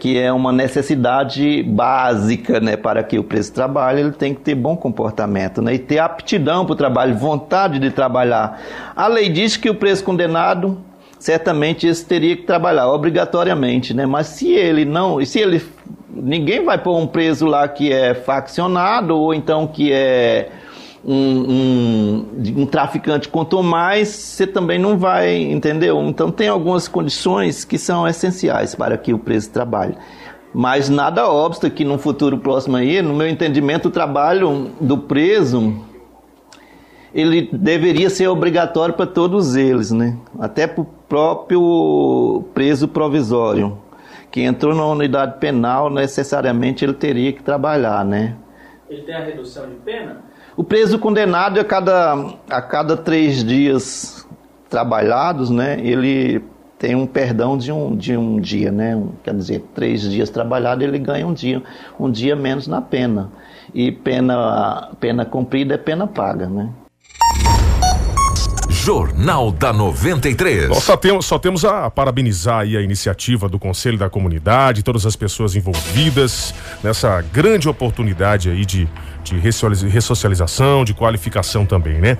que é uma necessidade básica, né, para que o preso trabalhe, ele tem que ter bom comportamento, né, e ter aptidão para o trabalho, vontade de trabalhar. A lei diz que o preso condenado certamente esse teria que trabalhar obrigatoriamente, né? Mas se ele não, se ele ninguém vai pôr um preso lá que é faccionado ou então que é um, um, um, traficante quanto mais, você também não vai, entendeu? Então tem algumas condições que são essenciais para que o preso trabalhe. Mas nada obsta que no futuro próximo aí, no meu entendimento, o trabalho do preso ele deveria ser obrigatório para todos eles, né? Até para o próprio preso provisório, que entrou na unidade penal, necessariamente ele teria que trabalhar, né? Ele tem a redução de pena? O preso condenado a cada, a cada três dias trabalhados, né, ele tem um perdão de um, de um dia, né? Quer dizer, três dias trabalhado, ele ganha um dia, um dia menos na pena. E pena, pena cumprida é pena paga, né? Jornal da 93. Nós só temos, só temos a parabenizar a iniciativa do Conselho da Comunidade, todas as pessoas envolvidas nessa grande oportunidade aí de, de ressocialização, de qualificação também, né?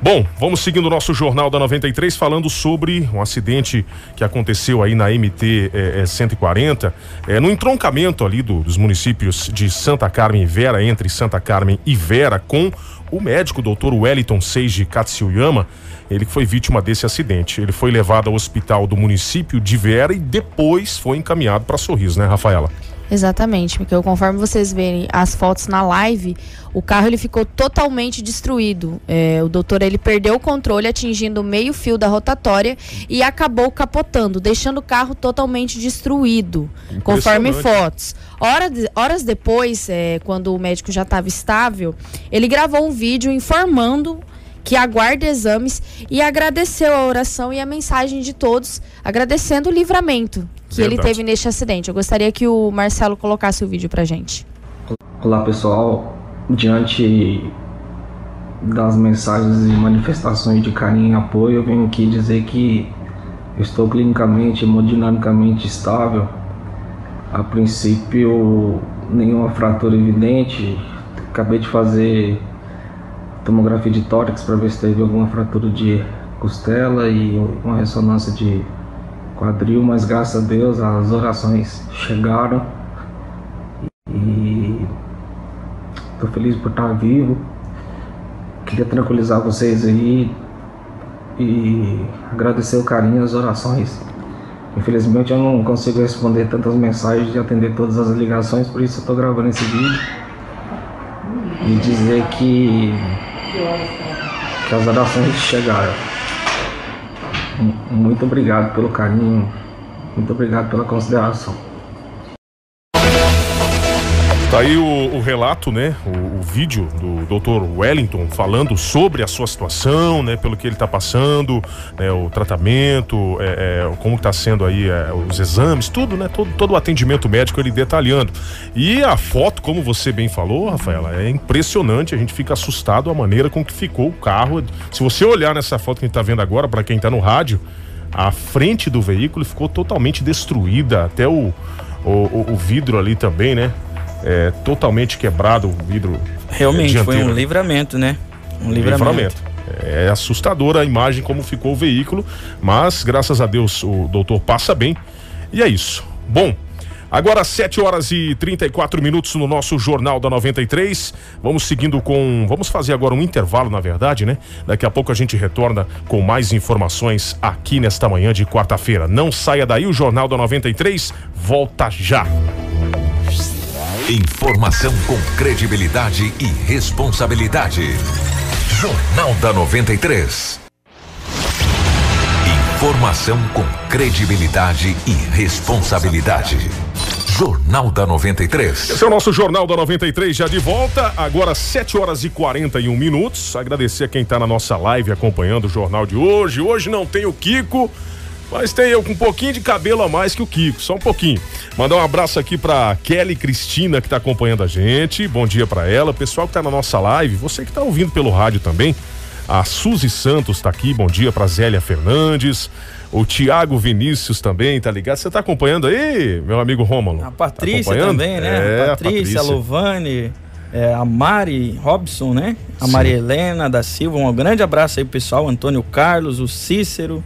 Bom, vamos seguindo o nosso Jornal da 93 falando sobre um acidente que aconteceu aí na MT é, é, 140, é, no entroncamento ali do, dos municípios de Santa Carmen e Vera, entre Santa Carmen e Vera, com o médico doutor Wellington Seiji Katsuyama, ele foi vítima desse acidente. Ele foi levado ao hospital do município de Vera e depois foi encaminhado para Sorriso, né, Rafaela? Exatamente, porque conforme vocês verem as fotos na live, o carro ele ficou totalmente destruído. É, o doutor ele perdeu o controle, atingindo o meio fio da rotatória e acabou capotando, deixando o carro totalmente destruído, conforme fotos. Hora de, horas depois, é, quando o médico já estava estável, ele gravou um vídeo informando que aguarda exames e agradeceu a oração e a mensagem de todos, agradecendo o livramento que Verdade. ele teve neste acidente. Eu gostaria que o Marcelo colocasse o vídeo pra gente. Olá pessoal, diante das mensagens e manifestações de carinho e apoio, eu venho aqui dizer que eu estou clinicamente, hemodinamicamente estável. A princípio, nenhuma fratura evidente. Acabei de fazer tomografia de tórax para ver se teve alguma fratura de costela e uma ressonância de quadril, mas graças a Deus as orações chegaram e estou feliz por estar vivo. Queria tranquilizar vocês aí e agradecer o carinho e as orações. Infelizmente eu não consigo responder tantas mensagens e atender todas as ligações, por isso eu estou gravando esse vídeo e dizer que que as orações chegaram. Muito obrigado pelo carinho, muito obrigado pela consideração. Tá aí o, o relato, né? O, o, vídeo do Dr. Wellington falando sobre a sua situação, né? Pelo que ele está passando, né, o tratamento, é, é, como está sendo aí é, os exames, tudo, né? Todo, todo o atendimento médico ele detalhando. E a foto, como você bem falou, Rafaela, é impressionante. A gente fica assustado a maneira com que ficou o carro. Se você olhar nessa foto que a gente está vendo agora, para quem está no rádio, a frente do veículo ficou totalmente destruída, até o, o, o vidro ali também, né? É, totalmente quebrado o vidro. Realmente, é, foi um livramento, né? Um livramento. livramento. É assustadora a imagem como ficou o veículo, mas graças a Deus o doutor passa bem. E é isso. Bom, Agora 7 horas e 34 minutos no nosso Jornal da 93. Vamos seguindo com. Vamos fazer agora um intervalo, na verdade, né? Daqui a pouco a gente retorna com mais informações aqui nesta manhã de quarta-feira. Não saia daí, o Jornal da 93 volta já. Informação com credibilidade e responsabilidade. Jornal da 93. Informação com credibilidade e responsabilidade. Jornal da 93. Esse é o nosso Jornal da 93 já de volta, agora 7 horas e 41 minutos. Agradecer a quem está na nossa live acompanhando o jornal de hoje. Hoje não tem o Kiko, mas tem eu com um pouquinho de cabelo a mais que o Kiko, só um pouquinho. Mandar um abraço aqui pra Kelly Cristina que tá acompanhando a gente. Bom dia para ela. Pessoal que tá na nossa live, você que tá ouvindo pelo rádio também. A Suzy Santos tá aqui. Bom dia pra Zélia Fernandes. O Tiago Vinícius também, tá ligado? Você tá acompanhando aí, meu amigo Rômulo? A Patrícia tá também, né? É, a Patrícia, a, Patrícia. a Lovane, é, a Mari Robson, né? A Sim. Maria Helena da Silva. Um grande abraço aí, pessoal. Antônio Carlos, o Cícero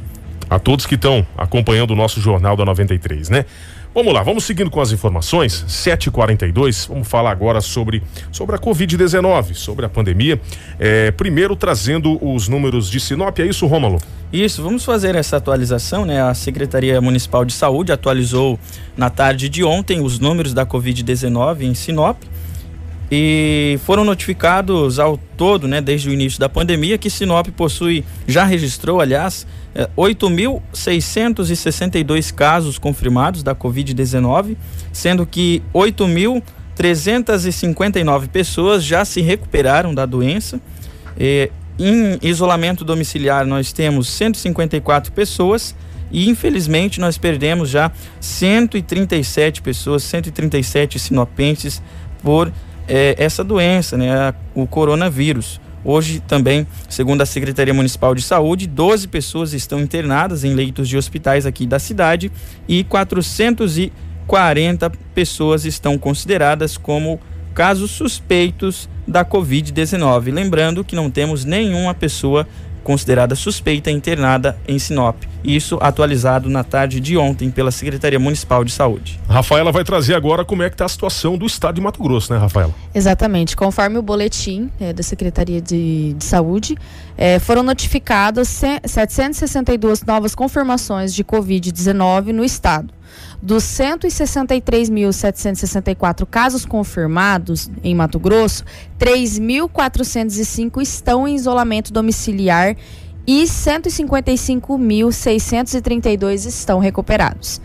a todos que estão acompanhando o nosso Jornal da 93, né? Vamos lá, vamos seguindo com as informações. 7h42, vamos falar agora sobre, sobre a Covid-19, sobre a pandemia. É, primeiro trazendo os números de Sinop, é isso, Rômulo? Isso, vamos fazer essa atualização, né? A Secretaria Municipal de Saúde atualizou na tarde de ontem os números da Covid-19 em Sinop. E foram notificados ao todo, né, desde o início da pandemia, que Sinop possui, já registrou, aliás, 8.662 é, casos confirmados da Covid-19, sendo que 8.359 pessoas já se recuperaram da doença. E, em isolamento domiciliar nós temos 154 pessoas e infelizmente nós perdemos já 137 pessoas, 137 sinopenses por eh, essa doença, né, o coronavírus. Hoje também, segundo a Secretaria Municipal de Saúde, 12 pessoas estão internadas em leitos de hospitais aqui da cidade e 440 pessoas estão consideradas como casos suspeitos da Covid-19. Lembrando que não temos nenhuma pessoa considerada suspeita internada em Sinop. Isso atualizado na tarde de ontem pela Secretaria Municipal de Saúde. Rafaela vai trazer agora como é que está a situação do estado de Mato Grosso, né, Rafaela? Exatamente. Conforme o boletim é, da Secretaria de, de Saúde, é, foram notificadas 762 novas confirmações de Covid-19 no estado. Dos 163.764 casos confirmados em Mato Grosso, 3.405 estão em isolamento domiciliar e 155.632 estão recuperados.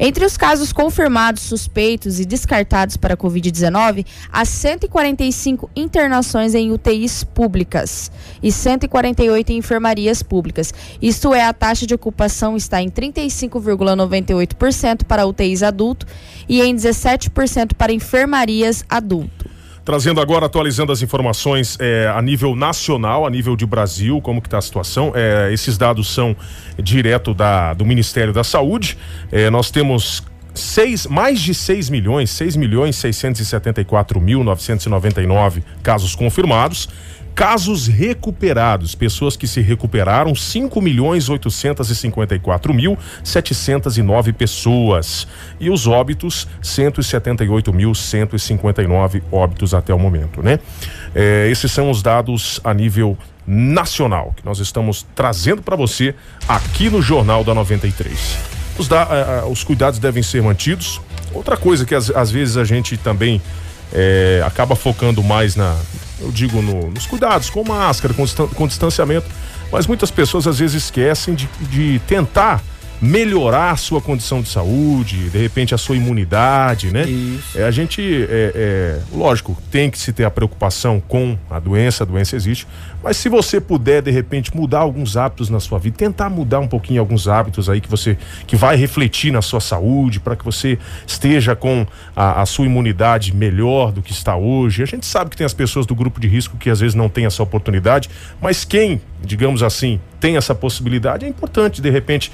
Entre os casos confirmados, suspeitos e descartados para a Covid-19, há 145 internações em UTIs públicas e 148 em enfermarias públicas. Isto é, a taxa de ocupação está em 35,98% para UTIs adulto e em 17% para enfermarias adulto. Trazendo agora, atualizando as informações é, a nível nacional, a nível de Brasil, como que está a situação. É, esses dados são direto da, do Ministério da Saúde. É, nós temos seis, mais de 6 milhões, 6 milhões 674 mil 999 casos confirmados. Casos recuperados, pessoas que se recuperaram, 5 milhões 854 mil 709 pessoas. E os óbitos, 178 mil 159 óbitos até o momento, né? É, esses são os dados a nível nacional que nós estamos trazendo para você aqui no Jornal da 93. Os, da, uh, os cuidados devem ser mantidos. Outra coisa que às, vezes a gente também é, acaba focando mais na, eu digo no, nos cuidados, com máscara, com, com distanciamento, mas muitas pessoas às vezes esquecem de, de tentar melhorar a sua condição de saúde, de repente a sua imunidade, né? Isso. É, a gente, é, é, lógico, tem que se ter a preocupação com a doença, a doença existe, mas se você puder, de repente, mudar alguns hábitos na sua vida, tentar mudar um pouquinho alguns hábitos aí que você, que vai refletir na sua saúde, para que você esteja com a, a sua imunidade melhor do que está hoje. A gente sabe que tem as pessoas do grupo de risco que às vezes não tem essa oportunidade, mas quem, digamos assim, tem essa possibilidade, é importante, de repente,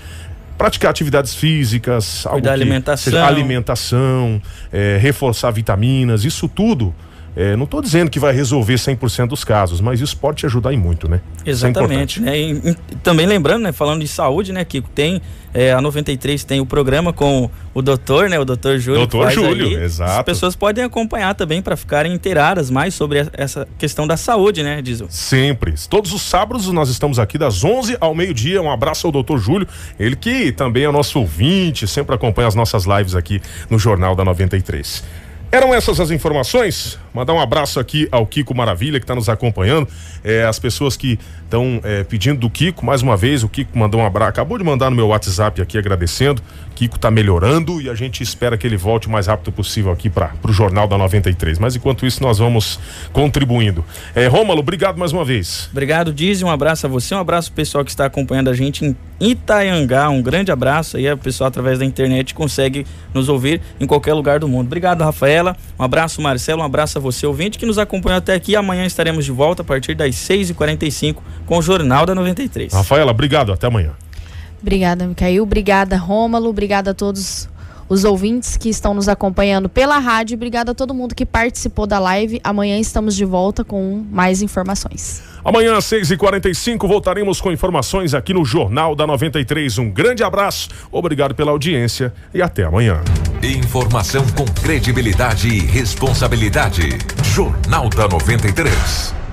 praticar atividades físicas, algo alimentação, seja, alimentação é, reforçar vitaminas, isso tudo. É, não estou dizendo que vai resolver 100% dos casos, mas isso pode te ajudar em muito, né? É Exatamente, né? E, e, também lembrando, né, falando de saúde, né, que tem é, a 93 tem o programa com o doutor, né? O doutor Júlio. Doutor Júlio, aí. exato. As pessoas podem acompanhar também para ficarem inteiradas mais sobre essa questão da saúde, né, Diesel? Sempre. Todos os sábados nós estamos aqui das 11 ao meio-dia. Um abraço ao doutor Júlio, ele que também é nosso ouvinte, sempre acompanha as nossas lives aqui no Jornal da 93. Eram essas as informações? Mandar um abraço aqui ao Kiko Maravilha, que está nos acompanhando. É, as pessoas que estão é, pedindo do Kiko, mais uma vez, o Kiko mandou um abraço, acabou de mandar no meu WhatsApp aqui agradecendo. Kiko está melhorando e a gente espera que ele volte o mais rápido possível aqui para o Jornal da 93. Mas enquanto isso, nós vamos contribuindo. É, Rômalo, obrigado mais uma vez. Obrigado, Diz, um abraço a você, um abraço ao pessoal que está acompanhando a gente em Itaiangá. Um grande abraço aí, o pessoal através da internet consegue nos ouvir em qualquer lugar do mundo. Obrigado, Rafaela. Um abraço, Marcelo. Um abraço a você, ouvinte, que nos acompanhou até aqui. Amanhã estaremos de volta a partir das 6h45 com o Jornal da 93. Rafaela, obrigado. Até amanhã. Obrigada, Micael. Obrigada, Rômalo. Obrigada a todos os ouvintes que estão nos acompanhando pela rádio. Obrigada a todo mundo que participou da live. Amanhã estamos de volta com mais informações. Amanhã às 6h45 voltaremos com informações aqui no Jornal da 93. Um grande abraço, obrigado pela audiência e até amanhã. Informação com credibilidade e responsabilidade. Jornal da 93.